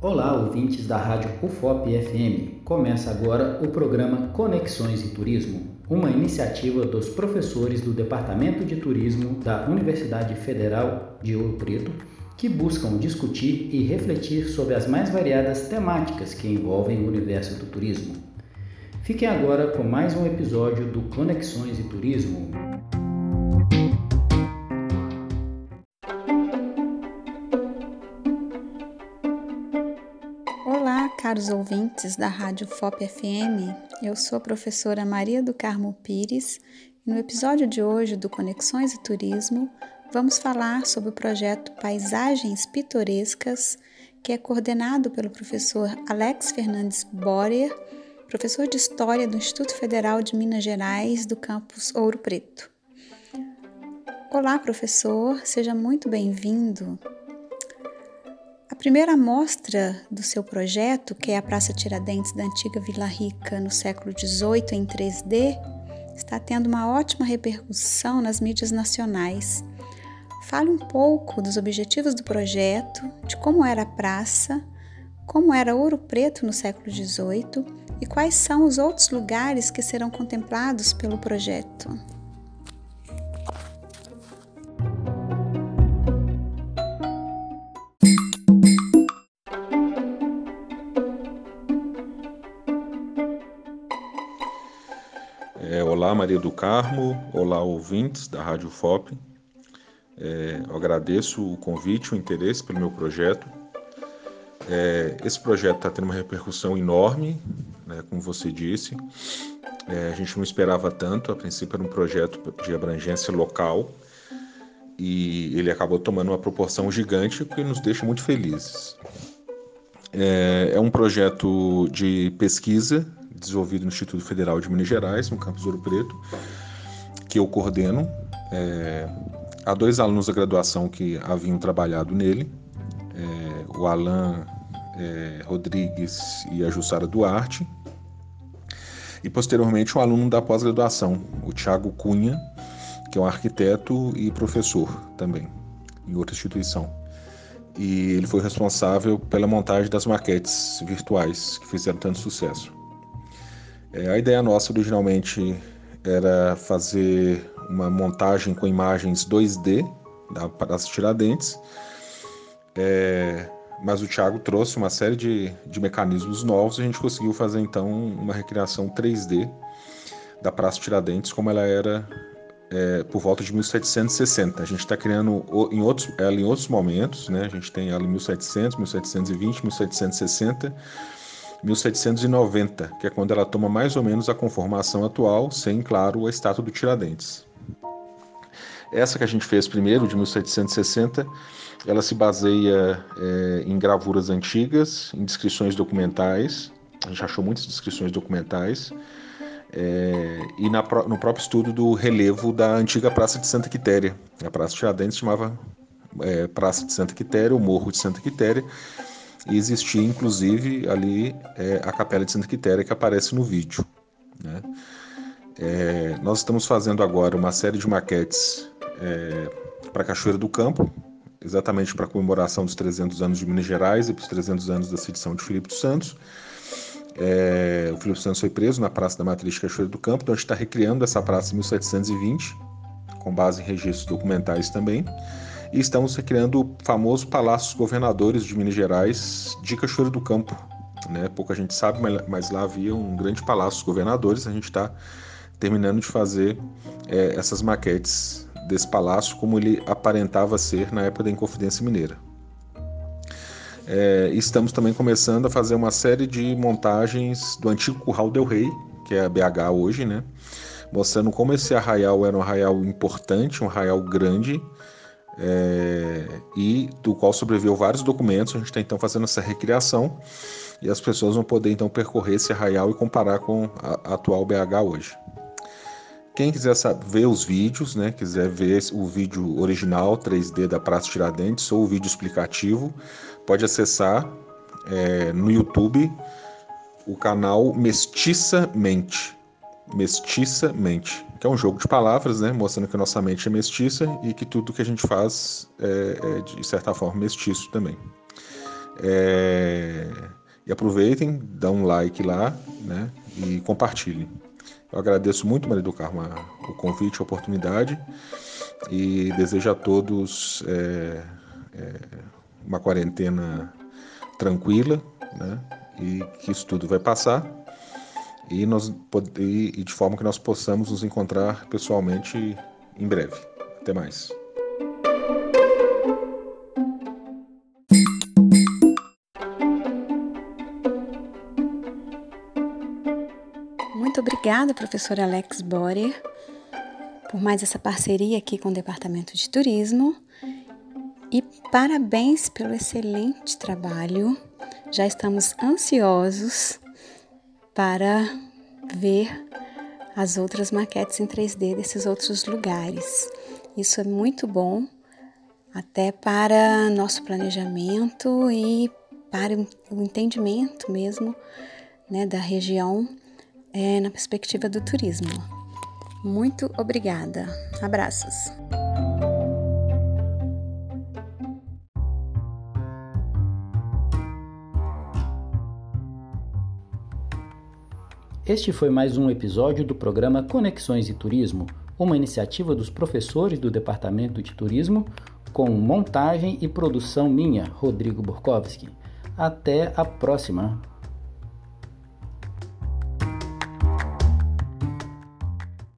Olá, ouvintes da Rádio UFOP FM. Começa agora o programa Conexões e Turismo, uma iniciativa dos professores do Departamento de Turismo da Universidade Federal de Ouro Preto, que buscam discutir e refletir sobre as mais variadas temáticas que envolvem o universo do turismo. Fiquem agora com mais um episódio do Conexões e Turismo. Caros ouvintes da Rádio FOP FM, eu sou a professora Maria do Carmo Pires e no episódio de hoje do Conexões e Turismo vamos falar sobre o projeto Paisagens Pitorescas, que é coordenado pelo professor Alex Fernandes Borer, professor de História do Instituto Federal de Minas Gerais, do campus Ouro Preto. Olá, professor, seja muito bem-vindo primeira amostra do seu projeto, que é a Praça Tiradentes da antiga Vila Rica no século XVIII em 3D, está tendo uma ótima repercussão nas mídias nacionais. Fale um pouco dos objetivos do projeto, de como era a praça, como era Ouro Preto no século XVIII e quais são os outros lugares que serão contemplados pelo projeto. Olá, Maria do Carmo. Olá, ouvintes da Rádio FOP. É, eu agradeço o convite, o interesse pelo meu projeto. É, esse projeto está tendo uma repercussão enorme, né, como você disse. É, a gente não esperava tanto, a princípio era um projeto de abrangência local e ele acabou tomando uma proporção gigante, que nos deixa muito felizes. É, é um projeto de pesquisa desenvolvido no Instituto Federal de Minas Gerais, no campus Ouro Preto, que eu coordeno. É, há dois alunos da graduação que haviam trabalhado nele, é, o Alan é, Rodrigues e a Jussara Duarte, e posteriormente um aluno da pós-graduação, o Tiago Cunha, que é um arquiteto e professor também, em outra instituição. E ele foi responsável pela montagem das maquetes virtuais que fizeram tanto sucesso. É, a ideia nossa originalmente era fazer uma montagem com imagens 2D da Praça Tiradentes, é, mas o Thiago trouxe uma série de, de mecanismos novos e a gente conseguiu fazer então uma recriação 3D da Praça Tiradentes como ela era é, por volta de 1760. A gente está criando em outros, ela em outros momentos, né? a gente tem ela em 1700, 1720, 1760 1790, que é quando ela toma mais ou menos a conformação atual, sem, claro, a estátua do Tiradentes. Essa que a gente fez primeiro, de 1760, ela se baseia é, em gravuras antigas, em descrições documentais. A gente achou muitas descrições documentais. É, e na, no próprio estudo do relevo da antiga Praça de Santa Quitéria. A Praça de Tiradentes chamava é, Praça de Santa Quitéria, o Morro de Santa Quitéria, e existia inclusive ali é, a Capela de Santa Quitéria que aparece no vídeo. Né? É, nós estamos fazendo agora uma série de maquetes é, para Cachoeira do Campo, exatamente para comemoração dos 300 anos de Minas Gerais e para os 300 anos da sedição de Filipe dos Santos. É, o Filipe Santos foi preso na Praça da Matriz de Cachoeira do Campo, então a gente está recriando essa praça em 1720, com base em registros documentais também e estamos recriando o famoso Palácio dos Governadores de Minas Gerais de Cachoeiro do Campo. Né? Pouca gente sabe, mas lá havia um grande Palácio dos Governadores. A gente está terminando de fazer é, essas maquetes desse palácio como ele aparentava ser na época da Inconfidência Mineira. É, estamos também começando a fazer uma série de montagens do antigo Curral del Rei, que é a BH hoje, né? mostrando como esse arraial era um arraial importante, um arraial grande, é, e do qual sobreviveu vários documentos. A gente está então fazendo essa recriação e as pessoas vão poder então percorrer esse arraial e comparar com a, a atual BH hoje. Quem quiser saber, ver os vídeos, né, quiser ver o vídeo original 3D da Praça Tiradentes ou o vídeo explicativo, pode acessar é, no YouTube o canal Mestiça Mente. Mestiça Mente que é um jogo de palavras, né, mostrando que a nossa mente é mestiça e que tudo que a gente faz é, é de certa forma mestiço também. É, e aproveitem, dá um like lá né, e compartilhem. Eu agradeço muito, Maria do Carmo, o convite, a oportunidade e desejo a todos é, é, uma quarentena tranquila né, e que isso tudo vai passar e, nós, e de forma que nós possamos nos encontrar pessoalmente em breve. Até mais. Muito obrigada, professor Alex Borer, por mais essa parceria aqui com o Departamento de Turismo. E parabéns pelo excelente trabalho. Já estamos ansiosos para ver as outras maquetes em 3D desses outros lugares. Isso é muito bom, até para nosso planejamento e para o entendimento mesmo né, da região é, na perspectiva do turismo. Muito obrigada. Abraços. Este foi mais um episódio do programa Conexões e Turismo, uma iniciativa dos professores do Departamento de Turismo, com montagem e produção minha, Rodrigo Borkowski. Até a próxima!